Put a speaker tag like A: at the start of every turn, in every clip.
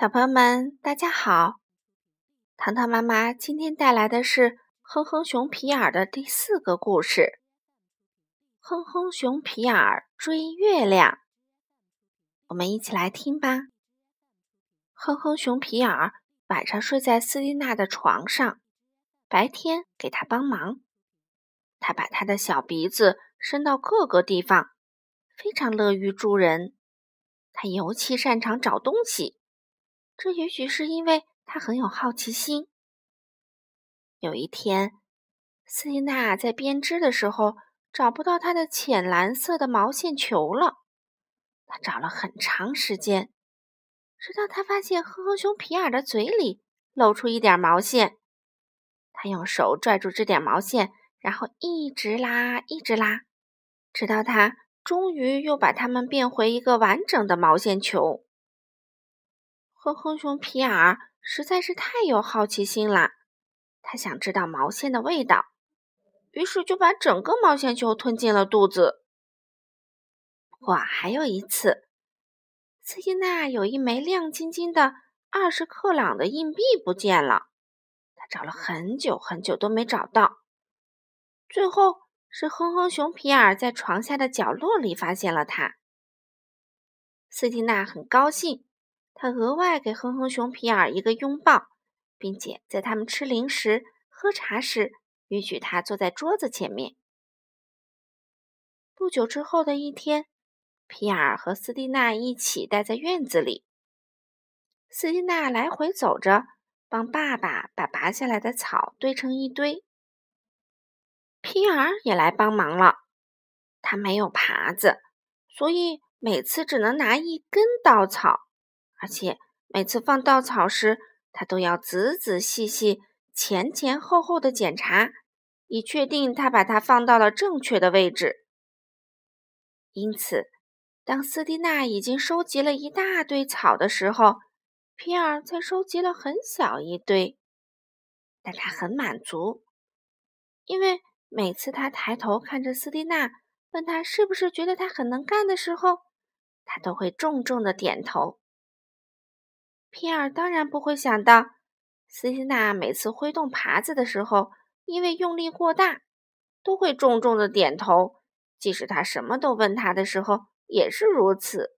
A: 小朋友们，大家好！糖糖妈妈今天带来的是《哼哼熊皮尔》的第四个故事，《哼哼熊皮尔追月亮》。我们一起来听吧。哼哼熊皮尔晚上睡在斯蒂娜的床上，白天给她帮忙。他把他的小鼻子伸到各个地方，非常乐于助人。他尤其擅长找东西。这也许是因为他很有好奇心。有一天，斯蒂娜在编织的时候找不到她的浅蓝色的毛线球了。她找了很长时间，直到她发现哼哼熊皮尔的嘴里露出一点毛线。她用手拽住这点毛线，然后一直拉，一直拉，直到他终于又把它们变回一个完整的毛线球。哼哼熊皮尔实在是太有好奇心了，他想知道毛线的味道，于是就把整个毛线球吞进了肚子。不过还有一次，斯蒂娜有一枚亮晶晶的二十克朗的硬币不见了，他找了很久很久都没找到，最后是哼哼熊皮尔在床下的角落里发现了它。斯蒂娜很高兴。他额外给哼哼熊皮尔一个拥抱，并且在他们吃零食、喝茶时，允许他坐在桌子前面。不久之后的一天，皮尔和斯蒂娜一起待在院子里。斯蒂娜来回走着，帮爸爸把拔下来的草堆成一堆。皮尔也来帮忙了，他没有耙子，所以每次只能拿一根稻草。而且每次放稻草时，他都要仔仔细细、前前后后的检查，以确定他把它放到了正确的位置。因此，当斯蒂娜已经收集了一大堆草的时候，皮尔才收集了很小一堆。但他很满足，因为每次他抬头看着斯蒂娜，问他是不是觉得他很能干的时候，他都会重重的点头。皮尔当然不会想到，斯蒂娜每次挥动耙子的时候，因为用力过大，都会重重的点头。即使他什么都问他的时候，也是如此。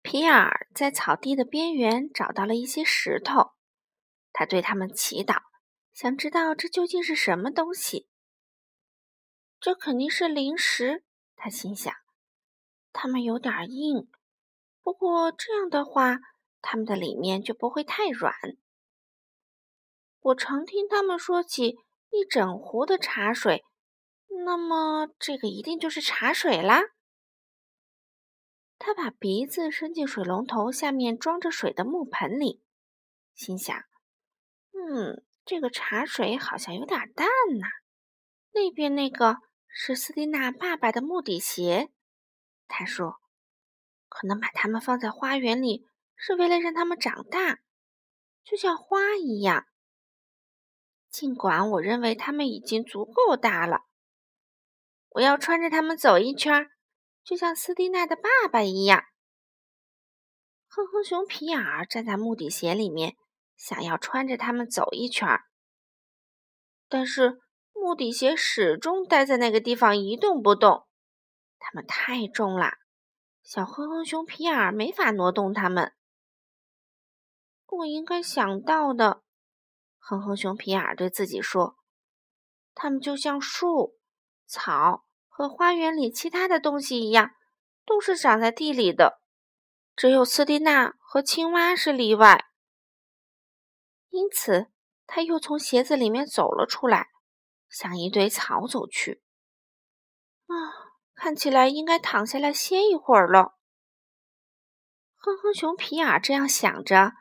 A: 皮尔在草地的边缘找到了一些石头，他对他们祈祷，想知道这究竟是什么东西。这肯定是零食，他心想。它们有点硬。不过这样的话，它们的里面就不会太软。我常听他们说起一整壶的茶水，那么这个一定就是茶水啦。他把鼻子伸进水龙头下面装着水的木盆里，心想：“嗯，这个茶水好像有点淡呐。”那边那个是斯蒂娜爸爸的木底鞋，他说。可能把它们放在花园里，是为了让它们长大，就像花一样。尽管我认为它们已经足够大了，我要穿着它们走一圈，就像斯蒂娜的爸爸一样。哼哼熊皮尔站在木底鞋里面，想要穿着它们走一圈，但是木底鞋始终待在那个地方一动不动，它们太重了。小哼哼熊皮尔没法挪动它们。我应该想到的，哼哼熊皮尔对自己说：“它们就像树、草和花园里其他的东西一样，都是长在地里的。只有斯蒂娜和青蛙是例外。”因此，他又从鞋子里面走了出来，向一堆草走去。啊！看起来应该躺下来歇一会儿了。哼哼熊皮尔这样想着，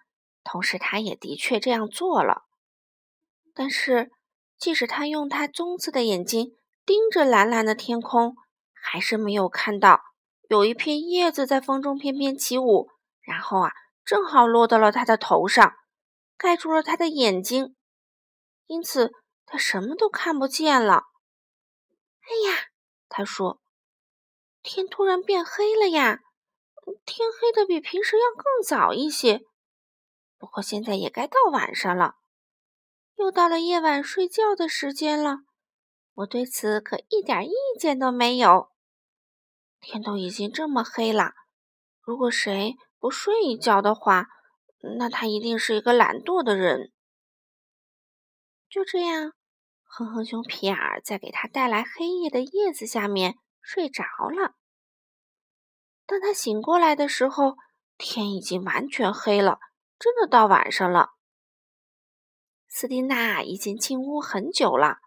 A: 同时他也的确这样做了。但是，即使他用他棕色的眼睛盯着蓝蓝的天空，还是没有看到有一片叶子在风中翩翩起舞，然后啊，正好落到了他的头上，盖住了他的眼睛，因此他什么都看不见了。哎呀，他说。天突然变黑了呀！天黑的比平时要更早一些。不过现在也该到晚上了，又到了夜晚睡觉的时间了。我对此可一点意见都没有。天都已经这么黑了，如果谁不睡一觉的话，那他一定是一个懒惰的人。就这样，哼哼熊皮尔在给他带来黑夜的叶子下面睡着了。当他醒过来的时候，天已经完全黑了，真的到晚上了。斯蒂娜已经进屋很久了，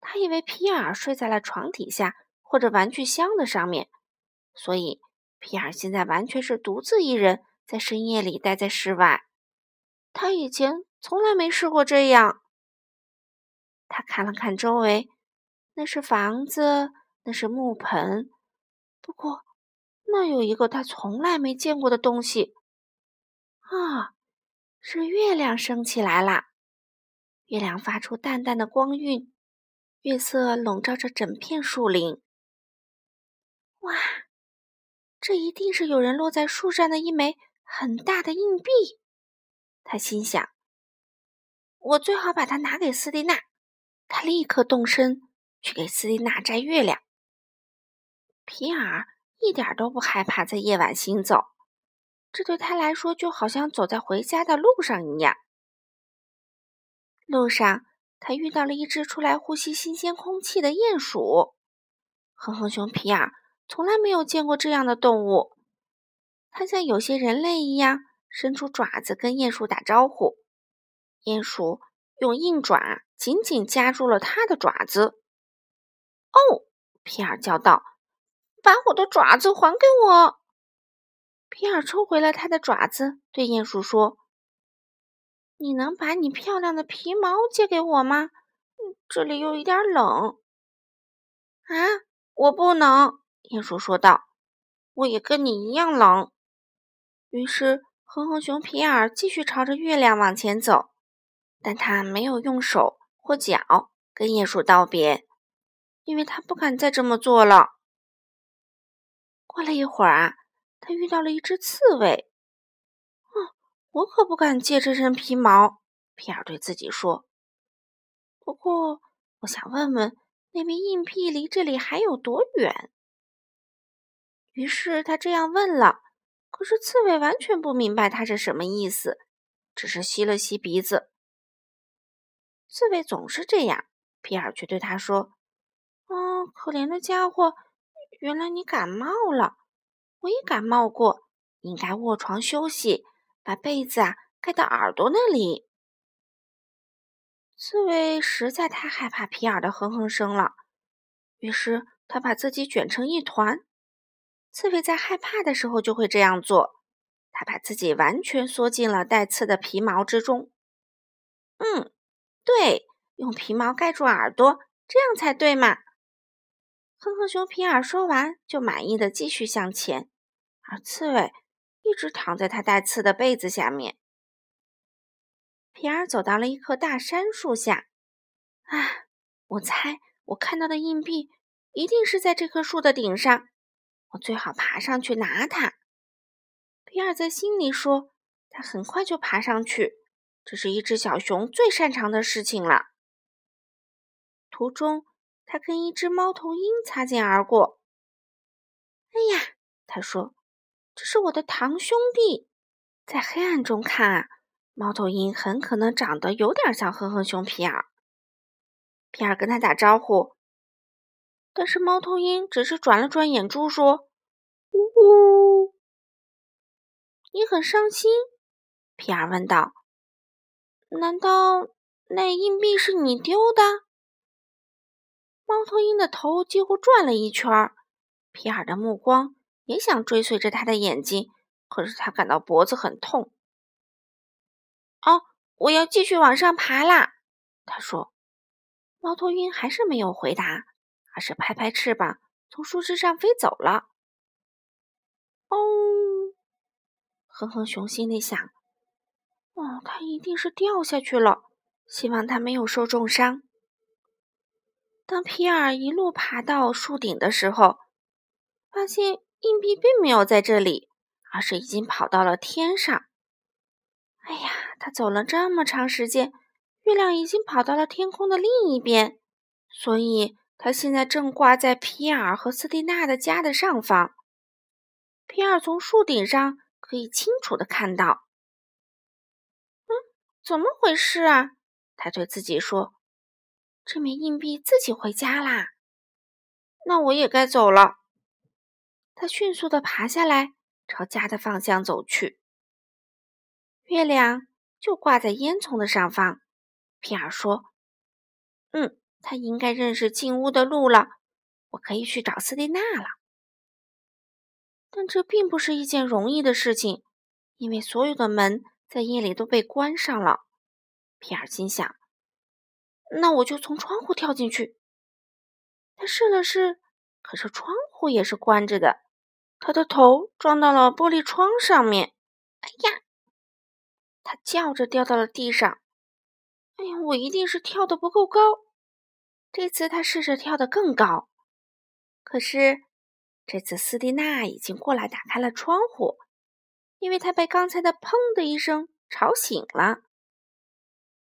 A: 他以为皮尔睡在了床底下或者玩具箱的上面，所以皮尔现在完全是独自一人在深夜里待在室外。他以前从来没试过这样。他看了看周围，那是房子，那是木盆，不过。那有一个他从来没见过的东西啊，是月亮升起来了。月亮发出淡淡的光晕，月色笼罩着整片树林。哇，这一定是有人落在树上的一枚很大的硬币。他心想：“我最好把它拿给斯蒂娜。”他立刻动身去给斯蒂娜摘月亮。皮尔。一点都不害怕在夜晚行走，这对他来说就好像走在回家的路上一样。路上，他遇到了一只出来呼吸新鲜空气的鼹鼠。哼哼熊皮尔从来没有见过这样的动物，它像有些人类一样伸出爪子跟鼹鼠打招呼。鼹鼠用硬爪紧紧夹住了它的爪子。哦，皮尔叫道。把我的爪子还给我！皮尔抽回了他的爪子，对鼹鼠说：“你能把你漂亮的皮毛借给我吗？这里有一点冷。”啊，我不能！鼹鼠说道：“我也跟你一样冷。”于是，哼哼熊皮尔继续朝着月亮往前走，但他没有用手或脚跟鼹鼠道别，因为他不敢再这么做了。过了一会儿啊，他遇到了一只刺猬。嗯，我可不敢借这身皮毛，皮尔对自己说。不过，我想问问，那枚硬币离这里还有多远？于是他这样问了。可是刺猬完全不明白他是什么意思，只是吸了吸鼻子。刺猬总是这样，皮尔却对他说：“哦，可怜的家伙。”原来你感冒了，我也感冒过，应该卧床休息，把被子啊盖到耳朵那里。刺猬实在太害怕皮尔的哼哼声了，于是他把自己卷成一团。刺猬在害怕的时候就会这样做，它把自己完全缩进了带刺的皮毛之中。嗯，对，用皮毛盖住耳朵，这样才对嘛。哼哼熊皮尔说完，就满意的继续向前，而刺猬一直躺在他带刺的被子下面。皮尔走到了一棵大杉树下，啊，我猜我看到的硬币一定是在这棵树的顶上，我最好爬上去拿它。皮尔在心里说，他很快就爬上去，这是一只小熊最擅长的事情了。途中。他跟一只猫头鹰擦肩而过。哎呀，他说：“这是我的堂兄弟。”在黑暗中看啊，猫头鹰很可能长得有点像哼哼熊皮尔。皮尔跟他打招呼，但是猫头鹰只是转了转眼珠，说：“呜呜。”你很伤心？皮尔问道。“难道那硬币是你丢的？”猫头鹰的头几乎转了一圈儿，皮尔的目光也想追随着他的眼睛，可是他感到脖子很痛。哦，我要继续往上爬啦，他说。猫头鹰还是没有回答，而是拍拍翅膀从树枝上飞走了。哦，哼哼熊心里想：哦，他一定是掉下去了，希望他没有受重伤。当皮尔一路爬到树顶的时候，发现硬币并没有在这里，而是已经跑到了天上。哎呀，他走了这么长时间，月亮已经跑到了天空的另一边，所以他现在正挂在皮尔和斯蒂娜的家的上方。皮尔从树顶上可以清楚的看到。嗯，怎么回事啊？他对自己说：“这枚硬币自己回家啦，那我也该走了。”他迅速的爬下来，朝家的方向走去。月亮就挂在烟囱的上方。皮尔说：“嗯，他应该认识进屋的路了，我可以去找斯蒂娜了。”但这并不是一件容易的事情，因为所有的门在夜里都被关上了。皮尔心想：“那我就从窗户跳进去。”他试了试，可是窗户也是关着的。他的头撞到了玻璃窗上面，哎呀！他叫着掉到了地上。哎呀，我一定是跳的不够高。这次他试着跳得更高，可是这次斯蒂娜已经过来打开了窗户，因为他被刚才的“砰”的一声吵醒了。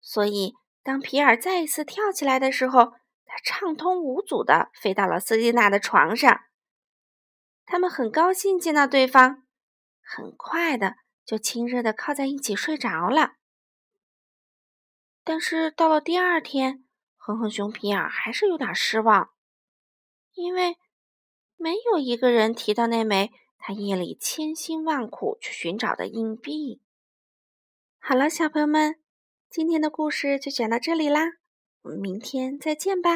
A: 所以当皮尔再一次跳起来的时候，他畅通无阻地飞到了斯蒂娜的床上。他们很高兴见到对方，很快的就亲热的靠在一起睡着了。但是到了第二天，哼哼熊皮尔还是有点失望，因为没有一个人提到那枚他夜里千辛万苦去寻找的硬币。好了，小朋友们，今天的故事就讲到这里啦，我们明天再见吧。